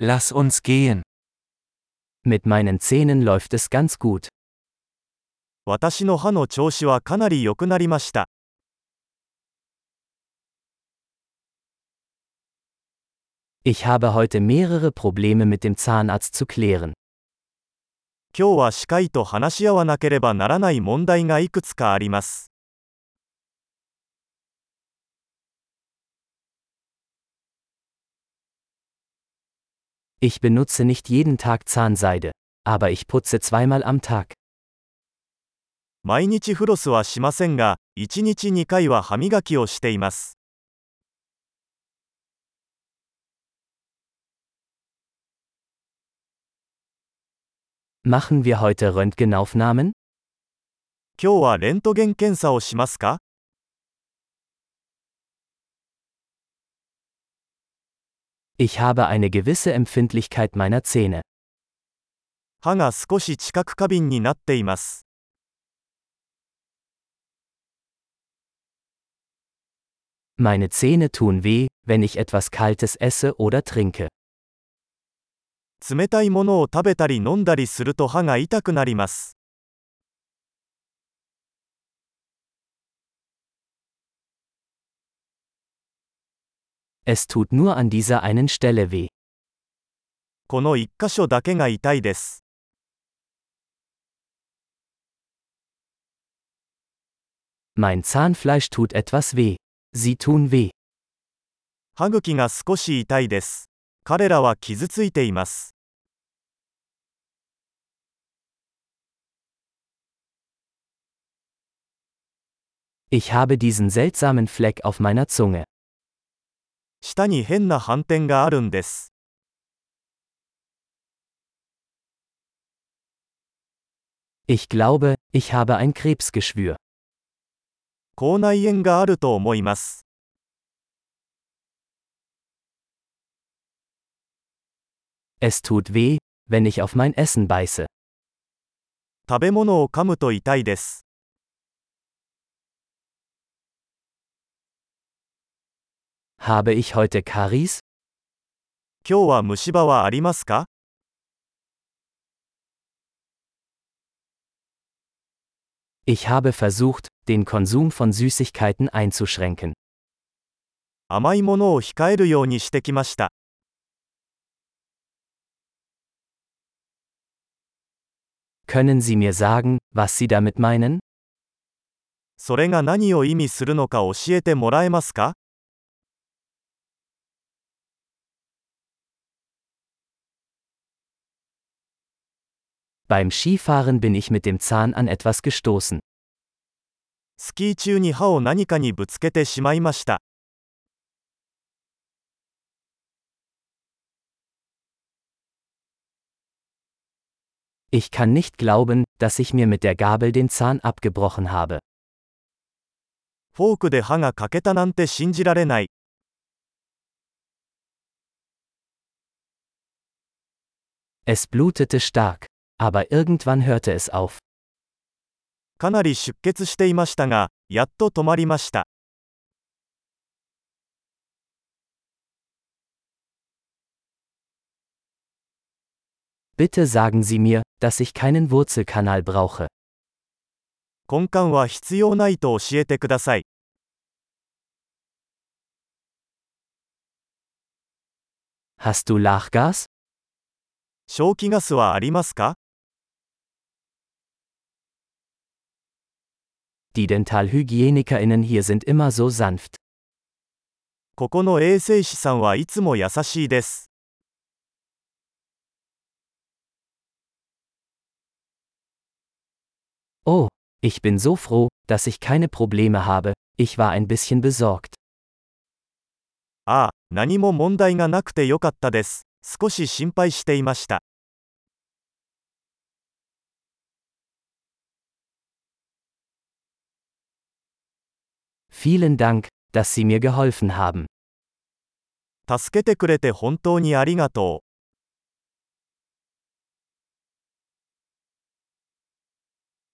Lass uns gehen. Mit meinen Zähnen läuft es ganz gut. 私の歯の調子はかなり良くなりました。 Ich habe heute mehrere Probleme mit dem Zahnarzt zu klären. 今日は歯科医と話し合わなければならない問題がいくつかあります。 Ich benutze nicht jeden Tag Zahnseide, aber ich putze zweimal am Tag. 毎日フロスはしませんが、1日2回は歯磨きをしています。 Machen wir heute Röntgenaufnahmen? 今日はレントゲン検査をしますか Ich habe eine gewisse Empfindlichkeit meiner Zähne. 歯が少し知覚過敏になっています。 Meine Zähne tun weh, wenn ich etwas Kaltes esse oder trinke. 冷たいものを食べたり飲んだりすると歯が痛くなります。 Es tut nur an dieser einen Stelle weh. この1箇所だけが痛いです。 Mein Zahnfleisch tut etwas weh. Sie tun weh. 歯茎が少し痛いです。彼らは傷ついています。 Ich habe diesen seltsamen Fleck auf meiner Zunge. 舌に変な斑点があるんです。 Ich glaube, ich habe ein Krebsgeschwür. 口内炎があると思います。 Es tut weh, wenn ich auf mein Essen beiße. 食べ物を噛むと痛いです。 Habe ich heute Karies? 今日は虫歯はありますか Ich habe versucht, den Konsum von Süßigkeiten einzuschränken. 甘いものを控えるようにしてきました。 Können Sie mir sagen, was Sie damit meinen? それが何を意味するのか教えてもらえますか Beim Skifahren bin ich mit dem Zahn an etwas gestoßen. スキー中に歯を何かにぶつけてしまいました。 Ich kann nicht glauben, dass ich mir mit der Gabel den Zahn abgebrochen habe. フォークで歯が欠けたなんて信じられない。 Es blutete stark, aber irgendwann hörte es auf. かなり出血していましたが、やっと止まりました。 Bitte sagen Sie mir, dass ich keinen Wurzelkanal brauche. 根幹は必要ないと教えてください。 Hast du Lachgas? 消気ガスはありますか Die DentalhygienikerInnen hier sind immer so sanft. ここの衛生士さんはいつも優しいです。 Oh, ich bin so froh, dass ich keine Probleme habe, ich war ein bisschen besorgt. ああ、何も問題がなくてよかったです。少し心配していました。 Vielen Dank, dass Sie mir geholfen haben. 助けてくれて本当にありがとう。